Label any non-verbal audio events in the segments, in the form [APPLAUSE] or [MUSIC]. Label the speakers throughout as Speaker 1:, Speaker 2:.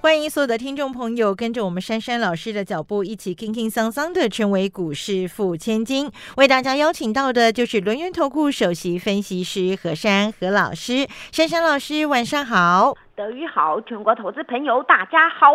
Speaker 1: 欢迎所有的听众朋友跟着我们珊珊老师的脚步，一起轻轻桑桑的成为股市富千金。为大家邀请到的就是轮源投顾首席分析师何珊何老师，珊珊老师晚上好。
Speaker 2: 德语好，全国投资朋友大家好。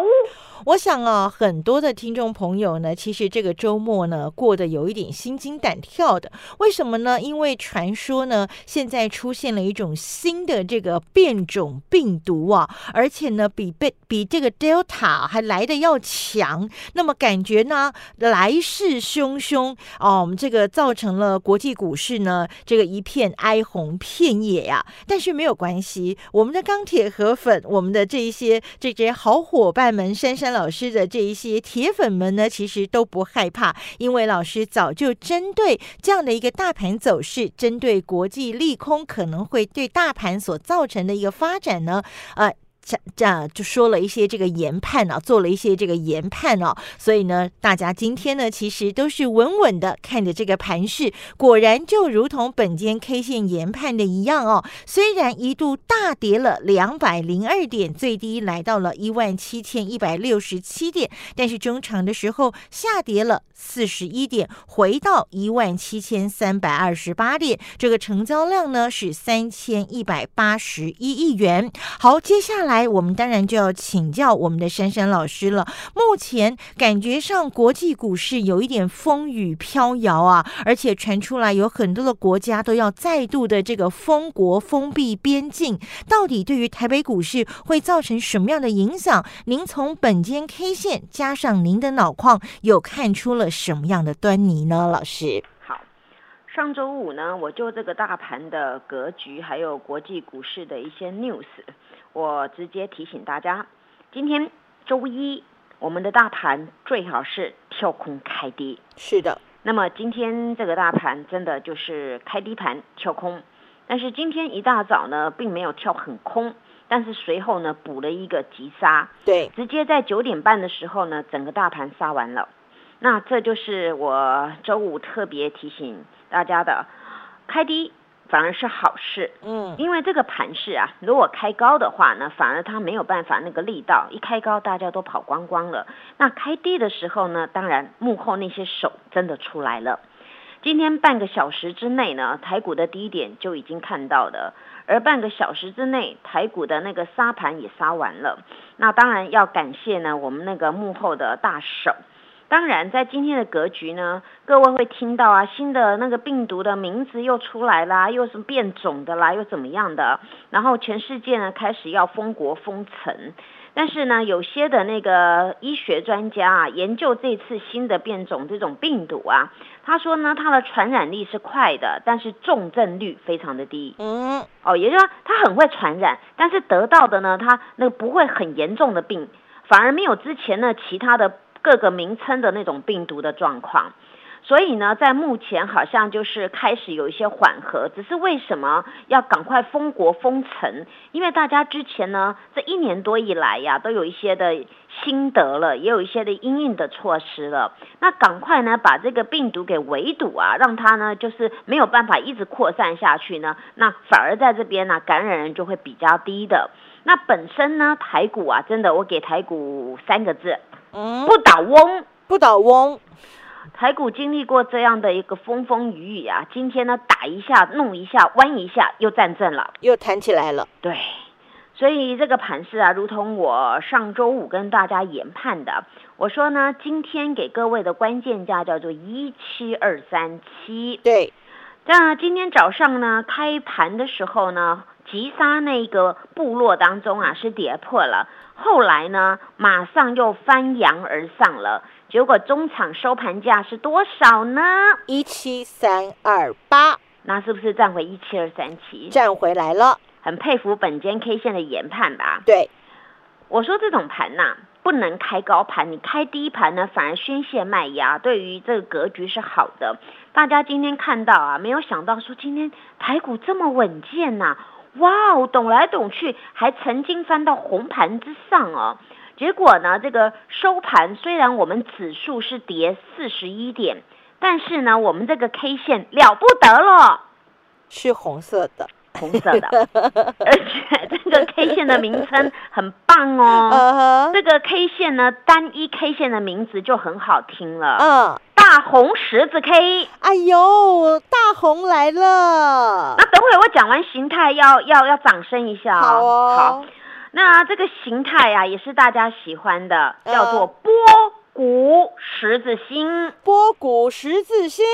Speaker 1: 我想啊，很多的听众朋友呢，其实这个周末呢过得有一点心惊胆跳的。为什么呢？因为传说呢，现在出现了一种新的这个变种病毒啊，而且呢，比被比这个 Delta 还来的要强。那么感觉呢，来势汹汹哦，这个造成了国际股市呢这个一片哀鸿遍野呀。但是没有关系，我们的钢铁河粉。我们的这一些这些好伙伴们，珊珊老师的这一些铁粉们呢，其实都不害怕，因为老师早就针对这样的一个大盘走势，针对国际利空可能会对大盘所造成的一个发展呢，呃。这这就说了一些这个研判啊，做了一些这个研判啊，所以呢，大家今天呢，其实都是稳稳的看着这个盘势，果然就如同本间 K 线研判的一样哦。虽然一度大跌了两百零二点，最低来到了一万七千一百六十七点，但是中场的时候下跌了四十一点，回到一万七千三百二十八点，这个成交量呢是三千一百八十一亿元。好，接下来。来，我们当然就要请教我们的珊珊老师了。目前感觉上国际股市有一点风雨飘摇啊，而且传出来有很多的国家都要再度的这个封国、封闭边境，到底对于台北股市会造成什么样的影响？您从本间 K 线加上您的脑矿，有看出了什么样的端倪呢？老师，
Speaker 2: 好，上周五呢，我就这个大盘的格局，还有国际股市的一些 news。我直接提醒大家，今天周一，我们的大盘最好是跳空开低。
Speaker 1: 是的，
Speaker 2: 那么今天这个大盘真的就是开低盘跳空，但是今天一大早呢，并没有跳很空，但是随后呢补了一个急杀。
Speaker 1: 对，
Speaker 2: 直接在九点半的时候呢，整个大盘杀完了。那这就是我周五特别提醒大家的，开低。反而是好事，
Speaker 1: 嗯，
Speaker 2: 因为这个盘势啊，如果开高的话呢，反而它没有办法那个力道，一开高大家都跑光光了。那开低的时候呢，当然幕后那些手真的出来了。今天半个小时之内呢，台股的低点就已经看到了，而半个小时之内台股的那个杀盘也杀完了。那当然要感谢呢，我们那个幕后的大手。当然，在今天的格局呢，各位会听到啊，新的那个病毒的名字又出来啦，又是变种的啦，又怎么样的？然后全世界呢开始要封国封城，但是呢，有些的那个医学专家啊，研究这次新的变种这种病毒啊，他说呢，它的传染力是快的，但是重症率非常的低。
Speaker 1: 嗯，
Speaker 2: 哦，也就是说，它很会传染，但是得到的呢，它那个不会很严重的病，反而没有之前呢其他的。各个名称的那种病毒的状况，所以呢，在目前好像就是开始有一些缓和，只是为什么要赶快封国封城？因为大家之前呢，这一年多以来呀，都有一些的心得了，也有一些的阴影的措施了。那赶快呢，把这个病毒给围堵啊，让它呢就是没有办法一直扩散下去呢，那反而在这边呢，感染人就会比较低的。那本身呢，台股啊，真的，我给台股三个字。不倒翁，
Speaker 1: 不倒翁。
Speaker 2: 台股经历过这样的一个风风雨雨啊，今天呢打一下，弄一下，弯一下，又站正了，
Speaker 1: 又弹起来了。
Speaker 2: 对，所以这个盘势啊，如同我上周五跟大家研判的，我说呢，今天给各位的关键价叫做一七二三七。
Speaker 1: 对，
Speaker 2: 那今天早上呢，开盘的时候呢，急杀那个部落当中啊，是跌破了。后来呢，马上又翻扬而上了，结果中场收盘价是多少呢？
Speaker 1: 一七三二八，
Speaker 2: 那是不是站回一七二三七？
Speaker 1: 站回来了，
Speaker 2: 很佩服本间 K 线的研判吧？
Speaker 1: 对，
Speaker 2: 我说这种盘呐，不能开高盘，你开低盘呢，反而宣泄卖压，对于这个格局是好的。大家今天看到啊，没有想到说今天台股这么稳健呐。哇哦，懂来懂去，还曾经翻到红盘之上哦。结果呢，这个收盘虽然我们指数是跌四十一点，但是呢，我们这个 K 线了不得了，
Speaker 1: 是红色的，
Speaker 2: 红色的，[LAUGHS] 而且这个 K 线的名称很棒哦。[LAUGHS] 这个 K 线呢，单一 K 线的名字就很好听了，
Speaker 1: 嗯，
Speaker 2: 大红十字 K。
Speaker 1: 哎呦，大红来了，
Speaker 2: 那等会我讲完形态要要要掌声一下
Speaker 1: 好哦，
Speaker 2: 好，那这个形态啊，也是大家喜欢的，
Speaker 1: 嗯
Speaker 2: 叫做波谷十字星。
Speaker 1: 波谷十字星，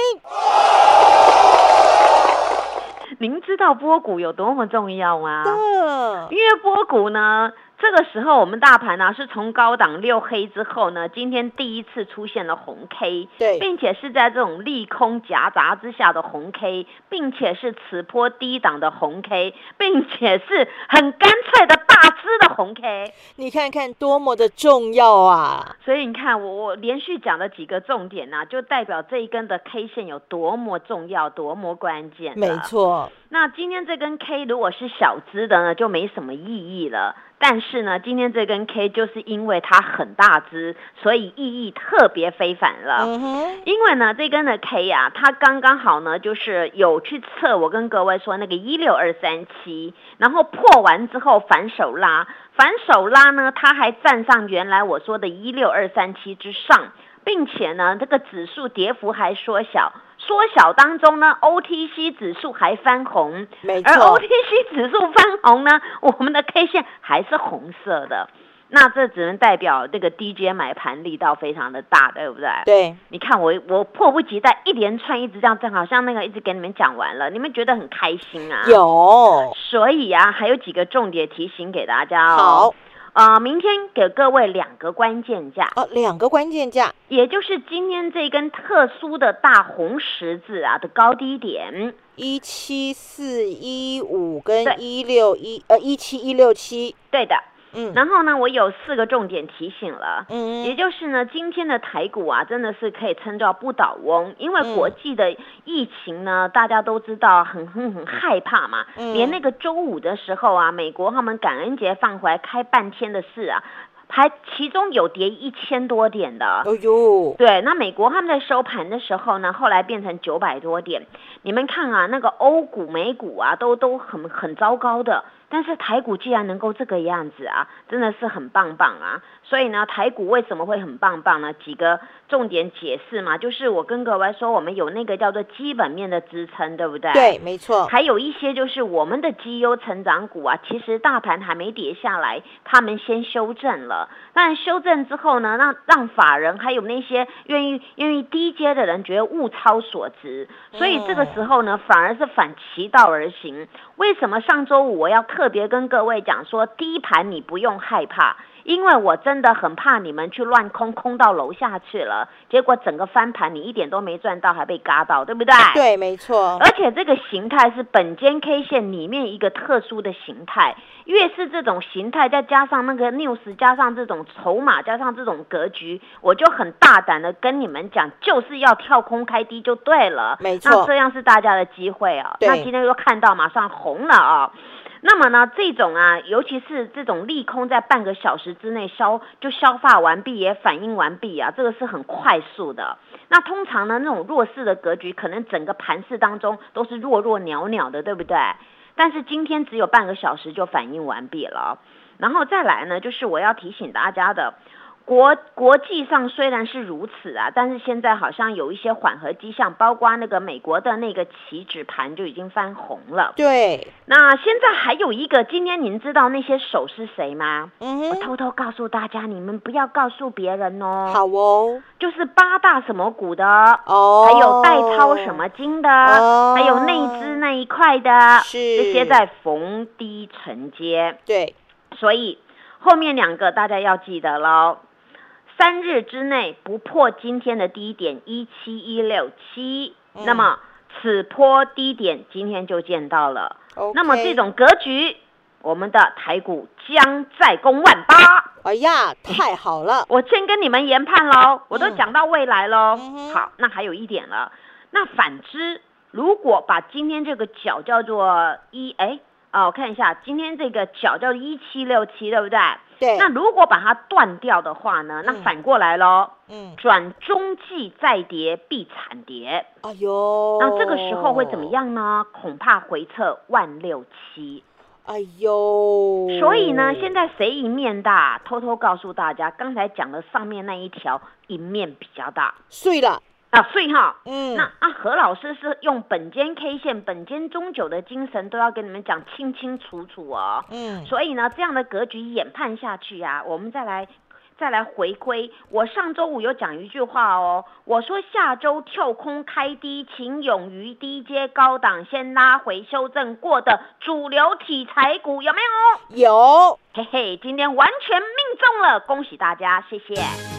Speaker 2: 您知道波谷有多么重要吗？
Speaker 1: 嗯，
Speaker 2: 因为波谷呢，这个时候我们大盘呢、是从高档六黑之后呢，今天第一次出现了红 K，
Speaker 1: 对
Speaker 2: 并且是在这种利空夹杂之下的红 K，并且是此波低档的红 K，并且是很干脆的大只的红 K。
Speaker 1: 你看看多么的重要啊！
Speaker 2: 所以你看，我我连续讲的几个重点呢、就代表这一根的 K 线有多么重要，多么关键。
Speaker 1: 没。错，
Speaker 2: 那今天这根 K 如果是小只的呢，就没什么意义了。但是呢，今天这根 K 就是因为它很大只，所以意义特别非凡了。
Speaker 1: 嗯，
Speaker 2: 因为呢，这根的 K 呀、它刚刚好呢，就是有去测，我跟各位说那个一六二三七，然后破完之后反手拉，反手拉呢，它还站上原来我说的一六二三七之上，并且呢，这个指数跌幅还缩小，缩小当中呢，OTC 指数还翻红，而
Speaker 1: 没错
Speaker 2: ，OTC 指数翻红呢，我们的 K 线还是红色的。那这只能代表这个 DJ 买盘力道非常的大，对不对？
Speaker 1: 对，
Speaker 2: 你看我我迫不及待，一连串一直这样，正好像那个一直给你们讲完了，你们觉得很开心啊？。
Speaker 1: 有
Speaker 2: 所以啊，还有几个重点提醒给大家哦。
Speaker 1: 好。
Speaker 2: 呃，明天给各位两个关键价，
Speaker 1: 哦，两个关键价，
Speaker 2: 也就是今天这根特殊的大红十字啊的高低点。
Speaker 1: 一七四一五跟一六一呃一七一六七，
Speaker 2: 对的。
Speaker 1: 嗯
Speaker 2: 然后呢，我有四个重点提醒了。
Speaker 1: 嗯
Speaker 2: 也就是呢，今天的台股啊，真的是可以称作不倒翁，因为
Speaker 1: 嗯
Speaker 2: 国际的疫情呢，大家都知道很很很害怕嘛。
Speaker 1: 嗯
Speaker 2: 连那个周五的时候啊，美国他们感恩节放回来开半天的事啊，还其中有跌一千多点的。
Speaker 1: 哦呦，
Speaker 2: 对，那美国他们在收盘的时候呢，后来变成九百多点。你们看啊，那个欧股、美股啊，都都很很糟糕的。但是台股既然能够这个样子啊，真的是很棒棒啊！所以呢，台股为什么会很棒棒呢？几个重点解释嘛，就是我跟各位说，我们有那个叫做基本面的支撑，对不对？
Speaker 1: 对，没错，
Speaker 2: 还有一些就是我们的绩优成长股啊，其实大盘还没跌下来，他们先修正了。但修正之后呢，让让法人还有那些愿意愿意低阶的人觉得物超所值，所以这个时候呢，反而是反其道而行。为什么上周五我要特别跟各位讲说，低盘你不用害怕？因为我真的很怕你们去乱空，空到楼下去了，结果整个翻盘你一点都没赚到，还被嘎到，对不对？
Speaker 1: 对，没错，
Speaker 2: 而且这个形态是本间 K 线里面一个特殊的形态，越是这种形态，再加上那个 news，加上这种筹码，加上这种格局，我就很大胆的跟你们讲，就是要跳空开低就对了。
Speaker 1: 没错
Speaker 2: 那这样是大家的机会啊。
Speaker 1: 对
Speaker 2: 那今天又看到马上红了啊。那么呢，这种啊，尤其是这种利空在半个小时之内消就消化完毕，也反应完毕啊，这个是很快速的。那通常呢，那种弱势的格局，可能整个盘市当中都是弱弱袅袅的，对不对？但是今天只有半个小时就反应完毕了。然后再来呢，就是我要提醒大家的。国国际上虽然是如此啊，但是现在好像有一些缓和迹象，包括那个美国的那个期指盘就已经翻红了。
Speaker 1: 对，
Speaker 2: 那现在还有一个，今天您知道那些手是谁吗？我
Speaker 1: 嗯哼，
Speaker 2: 偷偷告诉大家，你们不要告诉别人哦。
Speaker 1: 好哦，
Speaker 2: 就是八大什么股的，
Speaker 1: 哦，
Speaker 2: 还有代操什么金的，
Speaker 1: 哦
Speaker 2: 还有内资那一块的，
Speaker 1: 是
Speaker 2: 这些在逢低承接。
Speaker 1: 对，
Speaker 2: 所以后面两个大家要记得喽。三日之内不破今天的低点一七一六七，
Speaker 1: 嗯
Speaker 2: 那么此波低点今天就见到了。那么这，种格局，我们的台股将再攻万八。
Speaker 1: 哎呀，太好了，[LAUGHS]
Speaker 2: 我先跟你们研判喽，我都
Speaker 1: 嗯
Speaker 2: 讲到未来喽。
Speaker 1: 嗯
Speaker 2: 好，那还有一点了，那反之，如果把今天这个角叫做一哎啊，我看一下，今天这个角叫一七六七，对不对？
Speaker 1: 对，
Speaker 2: 那如果把它断掉的话呢？那
Speaker 1: 嗯
Speaker 2: 反过来喽，
Speaker 1: 嗯，
Speaker 2: 转中继再跌必惨跌。
Speaker 1: 哎呦，
Speaker 2: 那这个时候会怎么？样呢？恐怕回撤万六七。
Speaker 1: 哎呦，
Speaker 2: 所以呢，现在谁赢面大？偷偷告诉大家，刚才讲的上面那一条赢面比较大
Speaker 1: 碎了，
Speaker 2: 啊，所以哈。
Speaker 1: 嗯，
Speaker 2: 那啊，何老师是用本间 K 线、本间中九的精神，都要跟你们讲清清楚楚哦。
Speaker 1: 嗯，
Speaker 2: 所以呢，这样的格局研判下去啊，我们再来再来回归。我上周五有讲一句话哦，我说下周跳空开低，请勇于低阶高档先拉回修正过的主流题材股有没有？
Speaker 1: 有。
Speaker 2: 嘿嘿，今天完全命中了，恭喜大家，谢谢。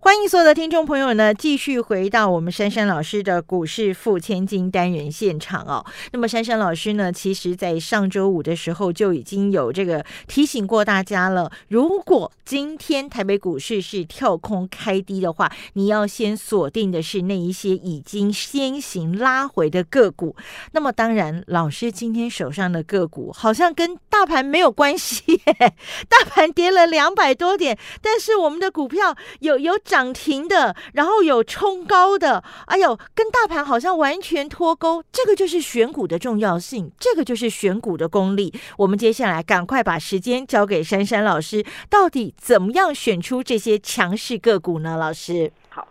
Speaker 1: 欢迎所有的听众朋友呢，继续回到我们珊珊老师的股市付千金单元现场哦。那么珊珊老师呢，其实在上周五的时候就已经有这个提醒过大家了。如果今天台北股市是跳空开低的话，你要先锁定的是那一些已经先行拉回的个股。那么当然，老师今天手上的个股好像跟大盘没有关系，[LAUGHS] 大盘跌了两百多点，但是我们的股票有有涨停的，然后有冲高的，哎呦，跟大盘好像完全脱钩。这个就是选股的重要性，这个就是选股的功力。我们接下来赶快把时间交给珊珊老师，到底怎么样选出这些强势个股呢？老师，好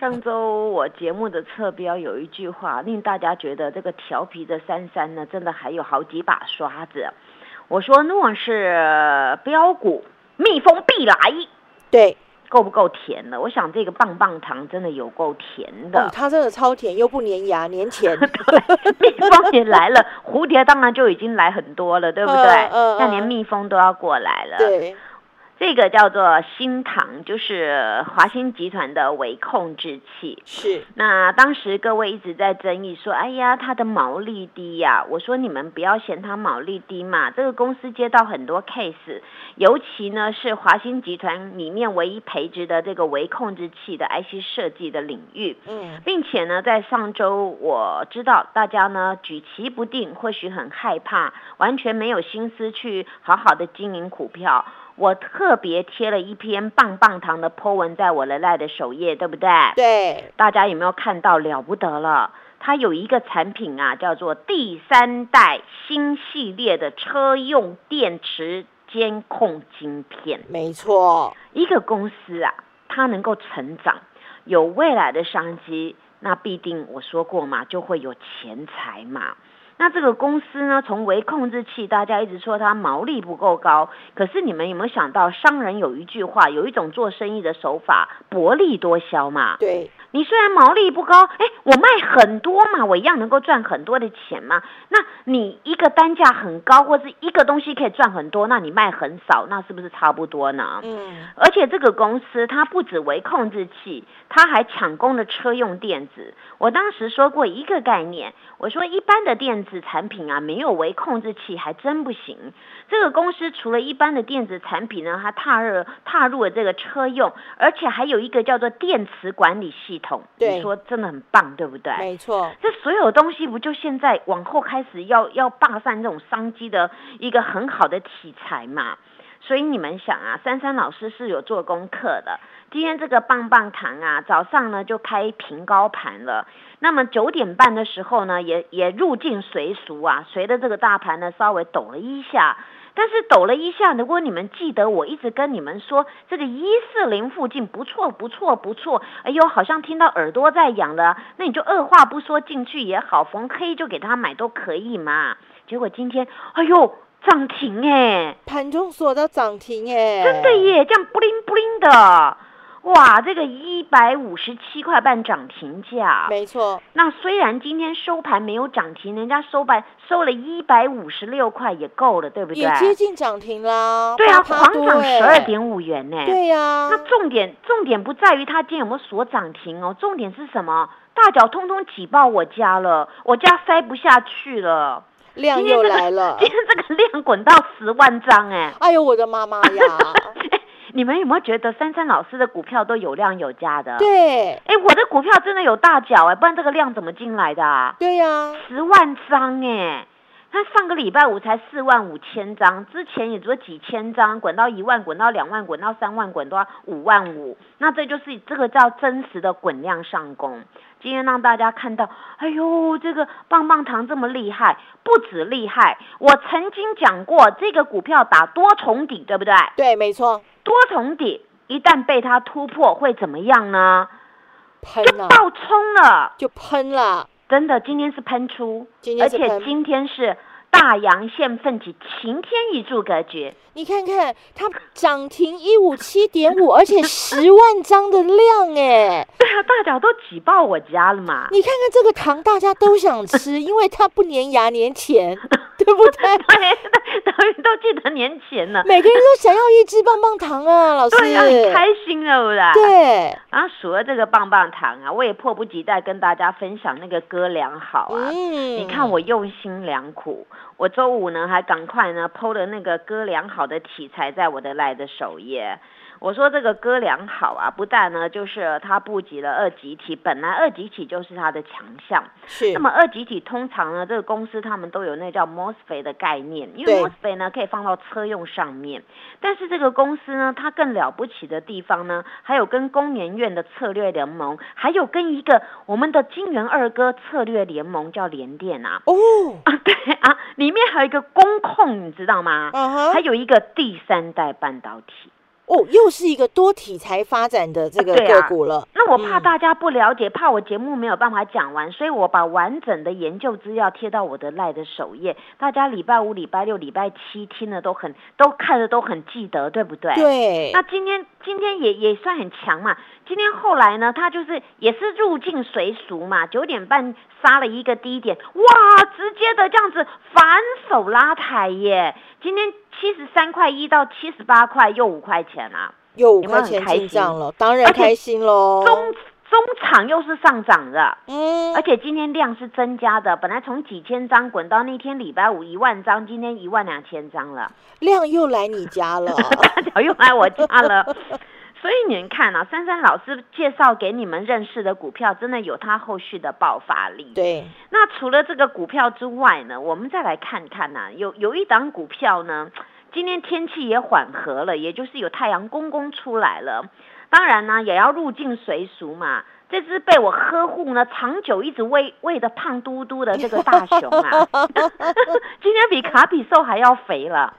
Speaker 2: 上周我节目的侧标有一句话，令大家觉得这个调皮的珊珊呢，真的还有好几把刷子。我说，若是标股，蜜蜂必来，
Speaker 1: 对，
Speaker 2: 够不够甜了？我想这个棒棒糖真的有够甜的。
Speaker 1: 哦，它真的超甜，又不粘牙，粘钱。[LAUGHS]
Speaker 2: 蜜蜂也来了，[LAUGHS] 蝴蝶当然就已经来很多了，对不对？那连蜜蜂都要过来了。
Speaker 1: 对，
Speaker 2: 这个叫做新唐，就是华兴集团的微控制器。
Speaker 1: 是，
Speaker 2: 那当时各位一直在争议说，哎呀，它的毛利低呀、我说你们不要嫌它毛利低嘛，这个公司接到很多 case，尤其呢是华兴集团里面唯一培植的这个微控制器的 IC 设计的领域。
Speaker 1: 嗯，
Speaker 2: 并且呢，在上周我知道大家呢举棋不定，或许很害怕，完全没有心思去好好的经营股票。我特别贴了一篇棒棒糖的 po 文在我的赖的首页，对不对？
Speaker 1: 对，
Speaker 2: 大家有没有看到？了不得了！它有一个产品啊，叫做第三代新系列的车用电池监控晶片。
Speaker 1: 没错，
Speaker 2: 一个公司啊，它能够成长，有未来的商机，那必定我说过嘛，就会有钱财嘛。那这个公司呢，从微控制器，大家一直说它毛利不够高，可是你们有没有想到，商人有一句话，有一种做生意的手法，薄利多销嘛。
Speaker 1: 对，
Speaker 2: 你虽然毛利不高，哎，我卖很多嘛，我一样能够赚很多的钱嘛。那你一个单价很高，或是一个东西可以赚很多，那你卖很少，那是不是差不多呢？
Speaker 1: 嗯，
Speaker 2: 而且这个公司它不止为控制器，它还抢攻了车用电子。我当时说过一个概念，我说一般的电子产品啊，没有为控制器还真不行。这个公司除了一般的电子产品呢，它踏入踏入了这个车用，而且还有一个叫做电池管理系统。你说真的很棒，对不对？
Speaker 1: 没错，
Speaker 2: 这所有东西不就现在往后开始要要霸占这种商机的一个很好的题材嘛？所以你们想啊，珊珊老师是有做功课的。今天这个棒棒糖啊，早上呢就开平高盘了。那么九点半的时候呢，也也入境随俗啊，随着这个大盘呢稍微抖了一下。但是抖了一下，如果你们记得，我一直跟你们说，这个一四零附近不错，不错，不错。哎呦，好像听到耳朵在痒了，那你就二话不说进去也好，逢黑就给他买都可以嘛。结果今天，哎呦，涨停哎，
Speaker 1: 盘中锁到涨停哎，
Speaker 2: 真的耶，这样布灵布灵的。哇，这个一百五十七块半涨停价，
Speaker 1: 没错。
Speaker 2: 那虽然今天收盘没有涨停，人家收盘收了一百五十六块也够了，对不对？
Speaker 1: 也接近涨停啦。
Speaker 2: 对啊，
Speaker 1: 狂
Speaker 2: 涨十二点五元呢。
Speaker 1: 对呀。
Speaker 2: 那重点重点不在于它今天有没有锁涨停哦，重点是什么？大脚通通挤爆我家了，我家塞不下去了，
Speaker 1: 量又来了。[LAUGHS]
Speaker 2: 今天这个量滚到十万张哎！
Speaker 1: 哎呦我的妈妈呀！[LAUGHS]
Speaker 2: 你们有没有觉得珊珊老师的股票都有量有价的？
Speaker 1: 对，
Speaker 2: 哎，我的股票真的有大脚哎，不然这个量怎么进来的啊？
Speaker 1: 对呀，
Speaker 2: 十万张哎，他上个礼拜五才四万五千张，之前也只有几千张，滚到一万，滚到两万，滚到三万，滚到五万五，那这就是这个叫真实的滚量上攻。今天让大家看到，哎呦，这个棒棒糖这么厉害，不止厉害，我曾经讲过这个股票打多重底，对不对？
Speaker 1: 对，没错。
Speaker 2: 多重底一旦被它突破，会怎么样呢？就爆冲了，
Speaker 1: 就喷了。
Speaker 2: 真的，今天是喷出，
Speaker 1: 而
Speaker 2: 且今天是大阳线奋起，晴天一柱格局。
Speaker 1: 你看看它涨停一五七点五，[LAUGHS] 而且十万张的量哎！
Speaker 2: 对啊，大脚都挤爆我家了嘛！
Speaker 1: 你看看这个糖，大家都想吃，因为它不粘牙粘钱，[LAUGHS] 对不对？[LAUGHS]
Speaker 2: 都都记得年前了，
Speaker 1: 每个人都想要一支棒棒糖啊，[LAUGHS] 老师，
Speaker 2: 对啊，很开心了啦。
Speaker 1: 对，
Speaker 2: 然后数了这个棒棒糖啊，我也迫不及待跟大家分享那个歌良好啊。嗯，你看我用心良苦。我周五呢，还赶快呢，PO 了那个哥良好的题材在我的赖的首页。我说这个哥良好啊，不但呢，就是它布局了二级体，本来二级体就是它的强项。
Speaker 1: 是。
Speaker 2: 那么二级体通常呢，这个公司他们都有那叫 MOSFET 的概念，因为 MOSFET 呢可以放到车用上面。但是这个公司呢，它更了不起的地方呢，还有跟工研院的策略联盟，还有跟一个我们的金元二哥策略联盟叫联电啊。
Speaker 1: 哦。
Speaker 2: 啊，[LAUGHS] 对啊，里面还有一个工控，你知道吗？
Speaker 1: 嗯
Speaker 2: 还有一个第三代半导体。
Speaker 1: 哦，又是一个多题材发展的这个个股了。
Speaker 2: 那我怕大家不了解，怕我节目没有办法讲完，所以我把完整的研究资料贴到我的赖的首页。大家礼拜五、礼拜六、礼拜七听的都很，都看的都很记得，对不对？
Speaker 1: 对。
Speaker 2: 那今天今天也也算很强嘛。今天后来呢，他就是也是入境随俗嘛，九点半杀了一个低点，哇，直接的这样子反手拉抬耶。今天。七十三块一到七十八块，又五块钱啊，
Speaker 1: 又五块钱进账了，当然开心喽。
Speaker 2: 中中场又是上涨的，
Speaker 1: 嗯，
Speaker 2: 而且今天量是增加的，本来从几千张滚到那天礼拜五一万张，今天一万两千张了，
Speaker 1: 量又来你家了，
Speaker 2: 大 [LAUGHS] 脚又来我家了。所以你们看啊，珊珊老师介绍给你们认识的股票，真的有它后续的爆发力。
Speaker 1: 对。
Speaker 2: 那除了这个股票之外呢，我们再来看看呢，有有一档股票呢，今天天气也缓和了，也就是有太阳公公出来了。当然呢，也要入境随俗嘛。这只被我呵护呢，长久一直喂喂的胖嘟嘟的这个大熊啊，[LAUGHS] 今天比卡比兽还要肥了。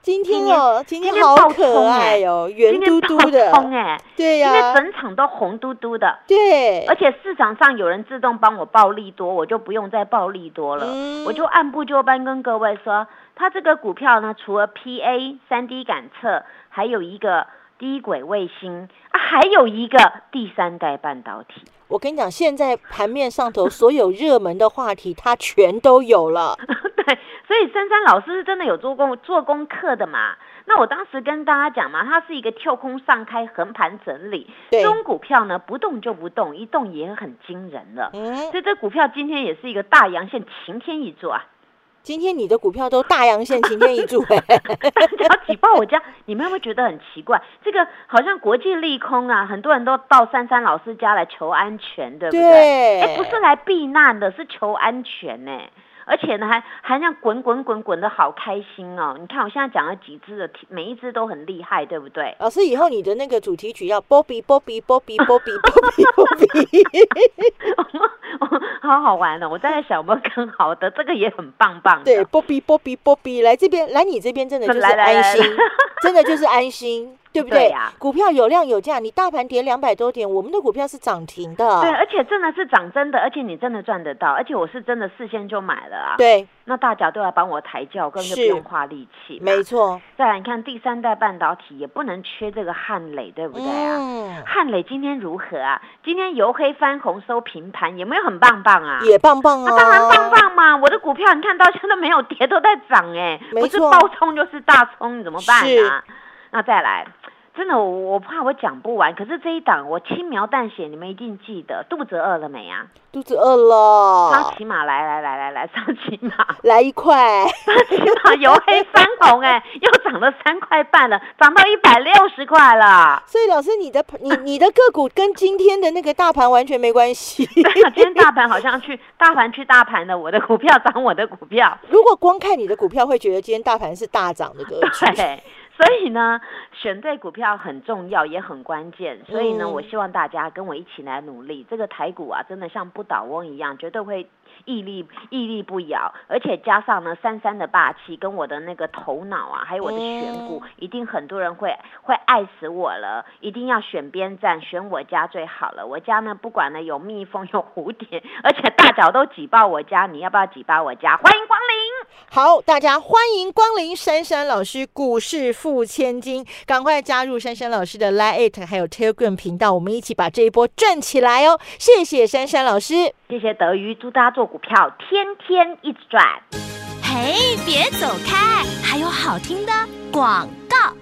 Speaker 1: 今天哦，今天好可爱哦，圆嘟嘟的，
Speaker 2: 哎，
Speaker 1: 对呀，
Speaker 2: 因为整场都红嘟嘟的，
Speaker 1: 对，
Speaker 2: 而且市场上有人自动帮我报利多，我就不用再报利多了，我就按部就班跟各位说，它这个股票呢，除了 PA 三 D 感测，还有一个低轨卫星啊，还有一个第三代半导体。
Speaker 1: 我跟你讲，现在盘面上头所有热门的话题，它全都有了。[LAUGHS]
Speaker 2: 对，所以珊珊老师是真的有做功做功课的嘛？那我当时跟大家讲嘛，它是一个跳空上开横盘整理，这种股票呢不动就不动，一动也很惊人了。
Speaker 1: 嗯，
Speaker 2: 所以这股票今天也是一个大阳线，晴天一座啊。
Speaker 1: 今天你的股票都大阳线，晴天一柱，哎，[LAUGHS]
Speaker 2: 大家挤爆我家，你们会不会觉得很奇怪？这个好像国际利空啊，很多人都到珊珊老师家来求安全，对不对？
Speaker 1: 对，
Speaker 2: 哎，不是来避难的，是求安全呢。而且呢还还那样滚滚滚滚的好开心哦！你看我现在讲了几只的，每一只都很厉害，对不对？
Speaker 1: 老师以后你的那个主题曲要 Bobby Bobby Bobby Bobby Bobby Bobby，[LAUGHS]
Speaker 2: 好好玩哦！我在想有没有更好的，这个也很棒棒的。
Speaker 1: 对，Bobby Bobby Bobby，来这边，来你这边真的就是
Speaker 2: 来来来
Speaker 1: 安心
Speaker 2: 来，
Speaker 1: 真的就是安心，对不对？
Speaker 2: 对呀
Speaker 1: 股票有量有价，你大盘跌两百多点，我们的股票是涨停的。
Speaker 2: 对，而且真的是涨真的，而且你真的赚得到，而且我是真的事先就买了啊。，
Speaker 1: 对，
Speaker 2: 那大家都要帮我抬轿，根本就不用花力气嘛。
Speaker 1: 没错，
Speaker 2: 再来，你看第三代半导体也不能缺这个汉磊，对不对啊？
Speaker 1: 嗯，
Speaker 2: 汉磊今天如何啊？今天由黑翻红收平盘，有没有很棒棒啊？
Speaker 1: 也棒棒
Speaker 2: 那、
Speaker 1: 哦，
Speaker 2: 当然棒棒嘛！我的股票你看到现在没有跌，都在涨哎、不是
Speaker 1: 没错
Speaker 2: 暴冲就是大冲，你怎么办
Speaker 1: 是
Speaker 2: 啊？那再来，真的我我怕我讲不完，可是这一档我轻描淡写，你们一定记得。肚子饿了没啊？
Speaker 1: 肚子饿了
Speaker 2: 上，骑马来来来来来上骑马，
Speaker 1: 来一块，
Speaker 2: 上骑马由黑翻红哎、又涨了三块半了，涨到一百六十块了。[LAUGHS]
Speaker 1: 所以老师你的你你的个股跟今天的那个大盘完全没关系。[LAUGHS]
Speaker 2: 今天大盘好像去大盘去大盘的，我的股票涨我的股票。
Speaker 1: 如果光看你的股票，会觉得今天大盘是大涨的格局。
Speaker 2: 对，所以呢，选对股票很重要，也很关键。所以呢，
Speaker 1: 嗯
Speaker 2: 我希望大家跟我一起来努力。这个台股啊，真的像不倒翁一样，绝对会屹立屹立不摇。而且加上呢，三三的霸气跟我的那个头脑啊，还有我的选股，一定很多人会会爱死我了。一定要选边站，选我家最好了。我家呢，不管呢有蜜蜂有蝴蝶，而且大脚都挤爆我家，你要不要挤爆我家？欢迎。
Speaker 1: 好，大家欢迎光临珊珊老师股市付千金，赶快加入珊珊老师的 Line 还有 Telegram 频道，我们一起把这一波赚起来哦！谢谢珊珊老师。
Speaker 2: 谢谢德瑜，祝大家做股票天天一直赚。
Speaker 3: 嘿，别走开，还有好听的广告。